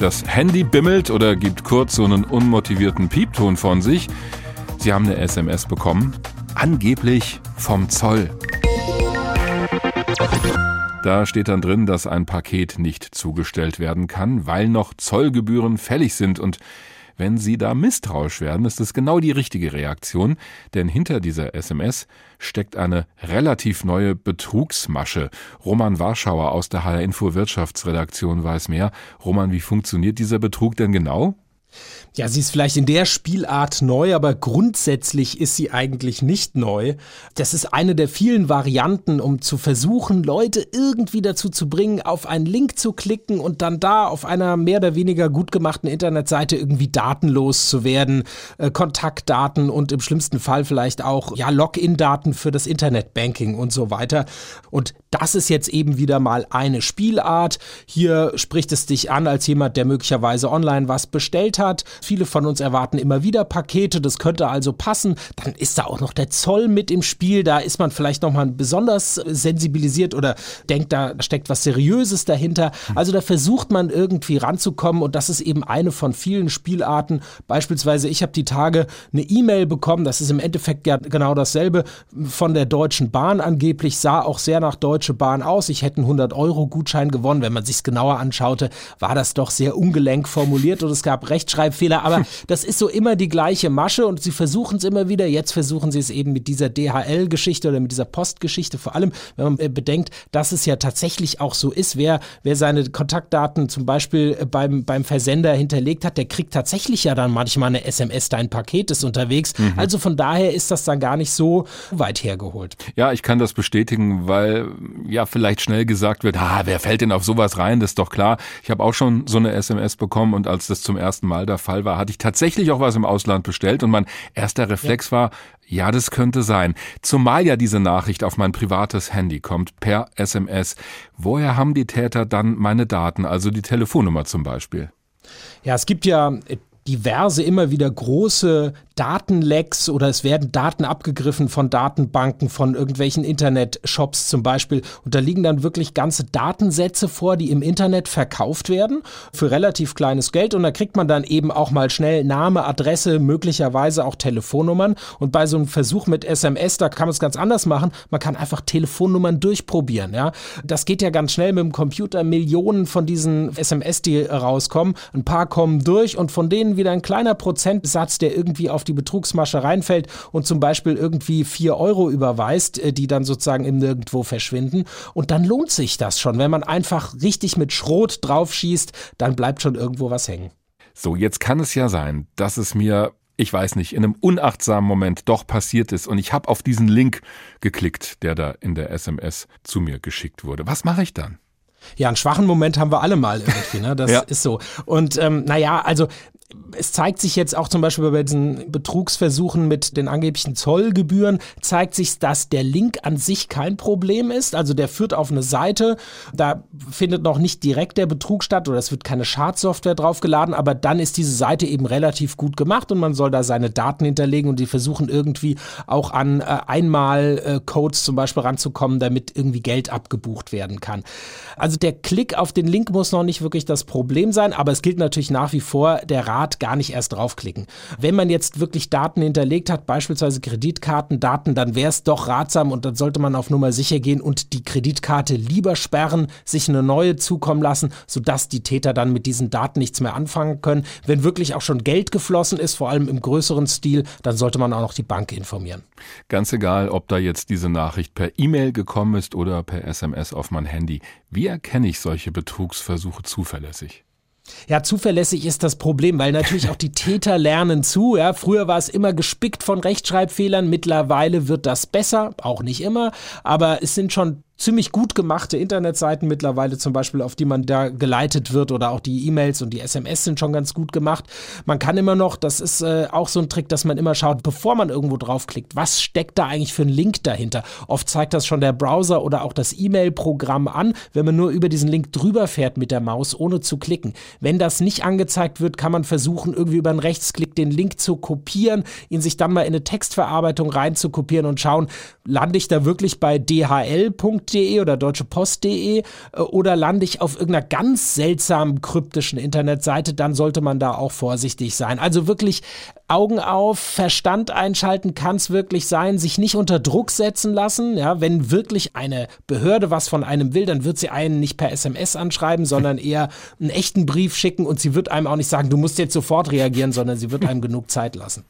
Das Handy bimmelt oder gibt kurz so einen unmotivierten Piepton von sich. Sie haben eine SMS bekommen, angeblich vom Zoll. Da steht dann drin, dass ein Paket nicht zugestellt werden kann, weil noch Zollgebühren fällig sind und wenn Sie da misstrauisch werden, ist das genau die richtige Reaktion, denn hinter dieser SMS steckt eine relativ neue Betrugsmasche. Roman Warschauer aus der HR Info Wirtschaftsredaktion weiß mehr. Roman, wie funktioniert dieser Betrug denn genau? Ja, sie ist vielleicht in der Spielart neu, aber grundsätzlich ist sie eigentlich nicht neu. Das ist eine der vielen Varianten, um zu versuchen, Leute irgendwie dazu zu bringen, auf einen Link zu klicken und dann da auf einer mehr oder weniger gut gemachten Internetseite irgendwie datenlos zu werden, äh, Kontaktdaten und im schlimmsten Fall vielleicht auch ja Login-Daten für das Internetbanking und so weiter. Und das ist jetzt eben wieder mal eine Spielart. Hier spricht es dich an als jemand, der möglicherweise online was bestellt hat. Viele von uns erwarten immer wieder Pakete, das könnte also passen. Dann ist da auch noch der Zoll mit im Spiel, da ist man vielleicht nochmal besonders sensibilisiert oder denkt, da steckt was Seriöses dahinter. Also da versucht man irgendwie ranzukommen und das ist eben eine von vielen Spielarten. Beispielsweise, ich habe die Tage eine E-Mail bekommen, das ist im Endeffekt ja genau dasselbe, von der Deutschen Bahn angeblich, sah auch sehr nach Deutsche Bahn aus. Ich hätte einen 100-Euro-Gutschein gewonnen. Wenn man sich genauer anschaute, war das doch sehr ungelenk formuliert und es gab Rechtschreibfehler Fehler, aber das ist so immer die gleiche Masche und sie versuchen es immer wieder. Jetzt versuchen sie es eben mit dieser DHL-Geschichte oder mit dieser Postgeschichte, vor allem, wenn man äh, bedenkt, dass es ja tatsächlich auch so ist. Wer, wer seine Kontaktdaten zum Beispiel äh, beim, beim Versender hinterlegt hat, der kriegt tatsächlich ja dann manchmal eine SMS, dein Paket ist unterwegs. Mhm. Also von daher ist das dann gar nicht so weit hergeholt. Ja, ich kann das bestätigen, weil ja vielleicht schnell gesagt wird, ah, wer fällt denn auf sowas rein? Das ist doch klar. Ich habe auch schon so eine SMS bekommen und als das zum ersten Mal der Fall war, hatte ich tatsächlich auch was im Ausland bestellt und mein erster Reflex ja. war, ja, das könnte sein. Zumal ja diese Nachricht auf mein privates Handy kommt, per SMS. Woher haben die Täter dann meine Daten, also die Telefonnummer zum Beispiel? Ja, es gibt ja diverse immer wieder große Datenlecks oder es werden Daten abgegriffen von Datenbanken, von irgendwelchen Internet-Shops zum Beispiel. Und da liegen dann wirklich ganze Datensätze vor, die im Internet verkauft werden für relativ kleines Geld. Und da kriegt man dann eben auch mal schnell Name, Adresse, möglicherweise auch Telefonnummern. Und bei so einem Versuch mit SMS, da kann man es ganz anders machen. Man kann einfach Telefonnummern durchprobieren. Ja? Das geht ja ganz schnell mit dem Computer. Millionen von diesen SMS, die rauskommen. Ein paar kommen durch und von denen wieder ein kleiner Prozentsatz, der irgendwie auf die Betrugsmasche reinfällt und zum Beispiel irgendwie vier Euro überweist, äh, die dann sozusagen im Nirgendwo verschwinden. Und dann lohnt sich das schon. Wenn man einfach richtig mit Schrot draufschießt, dann bleibt schon irgendwo was hängen. So, jetzt kann es ja sein, dass es mir ich weiß nicht, in einem unachtsamen Moment doch passiert ist und ich habe auf diesen Link geklickt, der da in der SMS zu mir geschickt wurde. Was mache ich dann? Ja, einen schwachen Moment haben wir alle mal irgendwie, ne? Das ja. ist so. Und ähm, naja, also es zeigt sich jetzt auch zum Beispiel bei diesen Betrugsversuchen mit den angeblichen Zollgebühren, zeigt sich, dass der Link an sich kein Problem ist. Also der führt auf eine Seite, da findet noch nicht direkt der Betrug statt oder es wird keine Schadsoftware draufgeladen, aber dann ist diese Seite eben relativ gut gemacht und man soll da seine Daten hinterlegen und die versuchen irgendwie auch an äh, Einmal-Codes zum Beispiel ranzukommen, damit irgendwie Geld abgebucht werden kann. Also der Klick auf den Link muss noch nicht wirklich das Problem sein, aber es gilt natürlich nach wie vor der Rat, Rat gar nicht erst draufklicken. Wenn man jetzt wirklich Daten hinterlegt hat, beispielsweise Kreditkartendaten, dann wäre es doch ratsam und dann sollte man auf Nummer sicher gehen und die Kreditkarte lieber sperren, sich eine neue zukommen lassen, sodass die Täter dann mit diesen Daten nichts mehr anfangen können. Wenn wirklich auch schon Geld geflossen ist, vor allem im größeren Stil, dann sollte man auch noch die Bank informieren. Ganz egal, ob da jetzt diese Nachricht per E-Mail gekommen ist oder per SMS auf mein Handy. Wie erkenne ich solche Betrugsversuche zuverlässig? Ja, zuverlässig ist das Problem, weil natürlich auch die Täter lernen zu. Ja, früher war es immer gespickt von Rechtschreibfehlern, mittlerweile wird das besser, auch nicht immer, aber es sind schon ziemlich gut gemachte Internetseiten mittlerweile zum Beispiel, auf die man da geleitet wird oder auch die E-Mails und die SMS sind schon ganz gut gemacht. Man kann immer noch, das ist äh, auch so ein Trick, dass man immer schaut, bevor man irgendwo draufklickt, was steckt da eigentlich für ein Link dahinter? Oft zeigt das schon der Browser oder auch das E-Mail-Programm an, wenn man nur über diesen Link drüber fährt mit der Maus, ohne zu klicken. Wenn das nicht angezeigt wird, kann man versuchen, irgendwie über einen Rechtsklick den Link zu kopieren, ihn sich dann mal in eine Textverarbeitung rein zu kopieren und schauen, lande ich da wirklich bei dhl.de deutschebank.de oder deutschepost.de äh, oder lande ich auf irgendeiner ganz seltsamen kryptischen Internetseite, dann sollte man da auch vorsichtig sein. Also wirklich Augen auf, Verstand einschalten kann es wirklich sein, sich nicht unter Druck setzen lassen. Ja, wenn wirklich eine Behörde was von einem will, dann wird sie einen nicht per SMS anschreiben, sondern eher einen echten Brief schicken und sie wird einem auch nicht sagen, du musst jetzt sofort reagieren, sondern sie wird einem genug Zeit lassen.